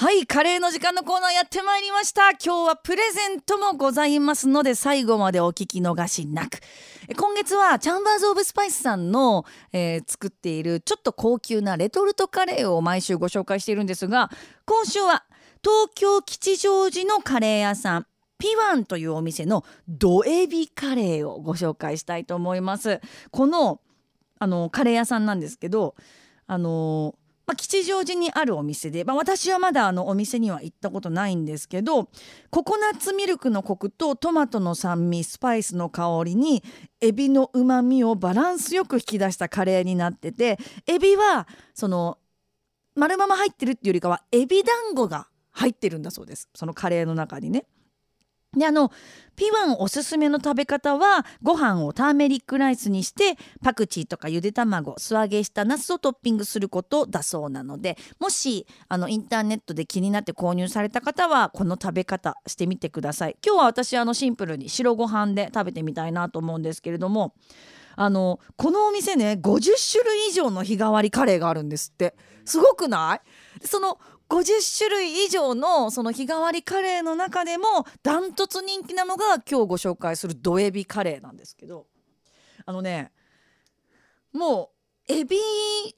はいカレーの時間のコーナーやってまいりました。今日はプレゼントもございますので最後までお聞き逃しなく。今月はチャンバーズ・オブ・スパイスさんの、えー、作っているちょっと高級なレトルトカレーを毎週ご紹介しているんですが今週は東京吉祥寺のカレー屋さんピワンというお店のドエビカレーをご紹介したいと思います。このあのカレー屋さんなんですけどあのまあ、吉祥寺にあるお店で、まあ、私はまだあのお店には行ったことないんですけどココナッツミルクのコクとトマトの酸味スパイスの香りにエビのうまみをバランスよく引き出したカレーになっててエビはその丸まま入ってるっていうよりかはエビ団子が入ってるんだそうですそのカレーの中にね。であのピワンおすすめの食べ方はご飯をターメリックライスにしてパクチーとかゆで卵素揚げしたナスをトッピングすることだそうなのでもしあのインターネットで気になって購入された方はこの食べ方してみてください。今日は私あのシンプルに白ご飯で食べてみたいなと思うんですけれどもあのこのお店ね50種類以上の日替わりカレーがあるんですって。すごくない？その50種類以上のその日替わりカレーの中でもダントツ人気なのが今日ご紹介するドエビカレーなんですけどあのねもうエビ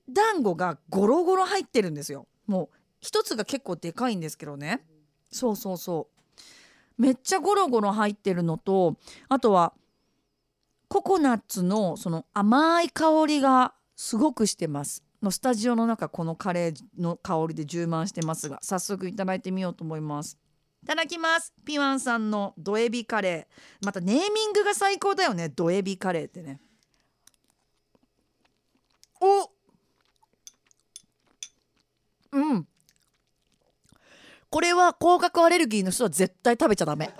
団子がゴロゴロ入ってるんですよ。もう一つが結構でかいんですけどね。そうそうそう。めっちゃゴロゴロ入ってるのとあとはココナッツのその甘い香りがすごくしてます。のスタジオの中このカレーの香りで充満してますが早速いただいてみようと思います。いただきます。ピワンさんのドエビカレー。またネーミングが最高だよねドエビカレーってね。おうん。これは甲殻アレルギーの人は絶対食べちゃダメ。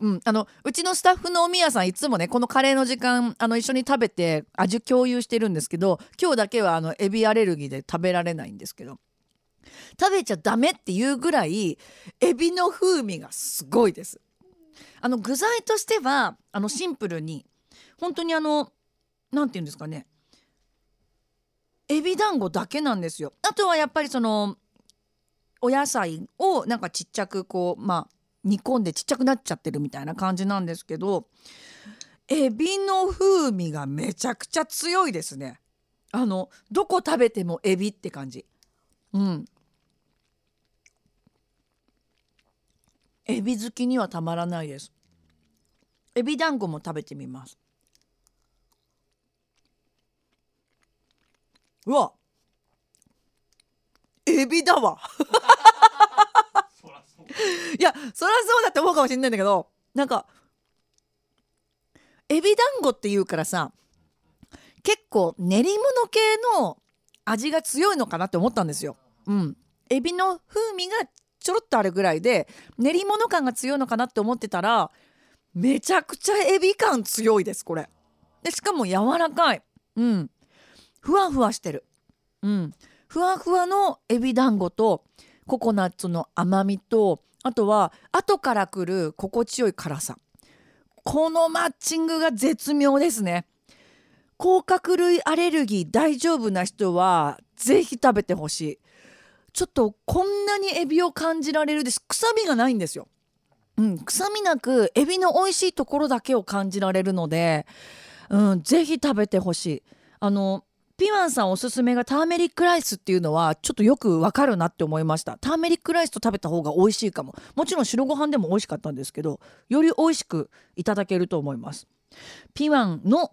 うん、あのうちのスタッフのおみやさんいつもねこのカレーの時間あの一緒に食べて味共有してるんですけど今日だけはあのエビアレルギーで食べられないんですけど食べちゃダメっていうぐらいエビの風味がすごいです。あの具材としてはあのシンプルに本当にあの何て言うんですかねエビ団子だけなんですよ。あとはやっぱりそのお野菜をなんかちっちゃくこうまあ煮込んでちっちゃくなっちゃってるみたいな感じなんですけどエビの風味がめちゃくちゃ強いですね。あのどこ食べてもエビって感じ。うん。エビ好きにはたまらないです。エビ団子も食べてみます。うわエビだわ。いやそりゃそうだって思うかもしれないんだけどなんかエビ団子っていうからさ結構練り物系の味が強いのかなって思ったんですよ。うん、エビの風味がちょろっとあるぐらいで練り物感が強いのかなって思ってたらめちゃくちゃエビ感強いですこれ。でしかも柔らかい。うん。ふわふわしてる。うん。ふわふわのエビ団子とココナッツの甘みとあとは後から来る心地よい辛さ。このマッチングが絶妙ですね。甲殻類アレルギー大丈夫な人はぜひ食べてほしい。ちょっとこんなにエビを感じられるです。臭みがないんですよ。うん、臭みなくエビの美味しいところだけを感じられるので、うん、ぜひ食べてほしい。あのピワンさんおすすめがターメリックライスっていうのはちょっとよくわかるなって思いました。ターメリックライスと食べた方が美味しいかも。もちろん白ご飯でも美味しかったんですけどより美味しくいただけると思います。ピワンの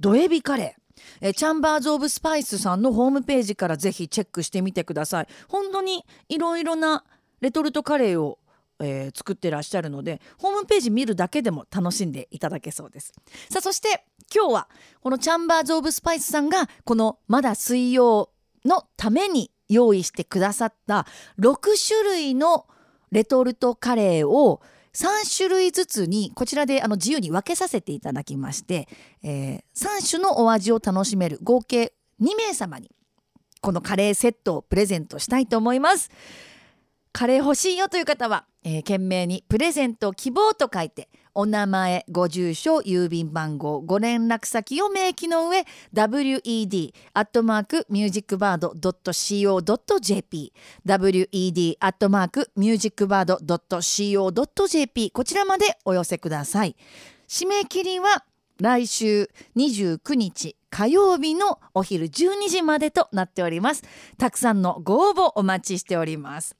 ドエビカレー。えチャンバーズ・オブ・スパイスさんのホームページからぜひチェックしてみてください。本当にいろいろなレトルトカレーをえー、作ってらっしゃるのでホームページ見るだけでも楽しんでいただけそうですさあそして今日はこのチャンバーズ・オブ・スパイスさんがこのまだ水曜のために用意してくださった6種類のレトルトカレーを3種類ずつにこちらであの自由に分けさせていただきまして、えー、3種のお味を楽しめる合計2名様にこのカレーセットをプレゼントしたいと思います。カレー欲しいよという方は、えー、懸命にプレゼント希望と書いてお名前ご住所郵便番号ご連絡先を明記の上 WED アットマークミュージックバード .co.jp WED アットマークミュージックバード .co.jp こちらまでお寄せください。締め切りは来週29日火曜日のお昼12時までとなっております。たくさんのご応募お待ちしております。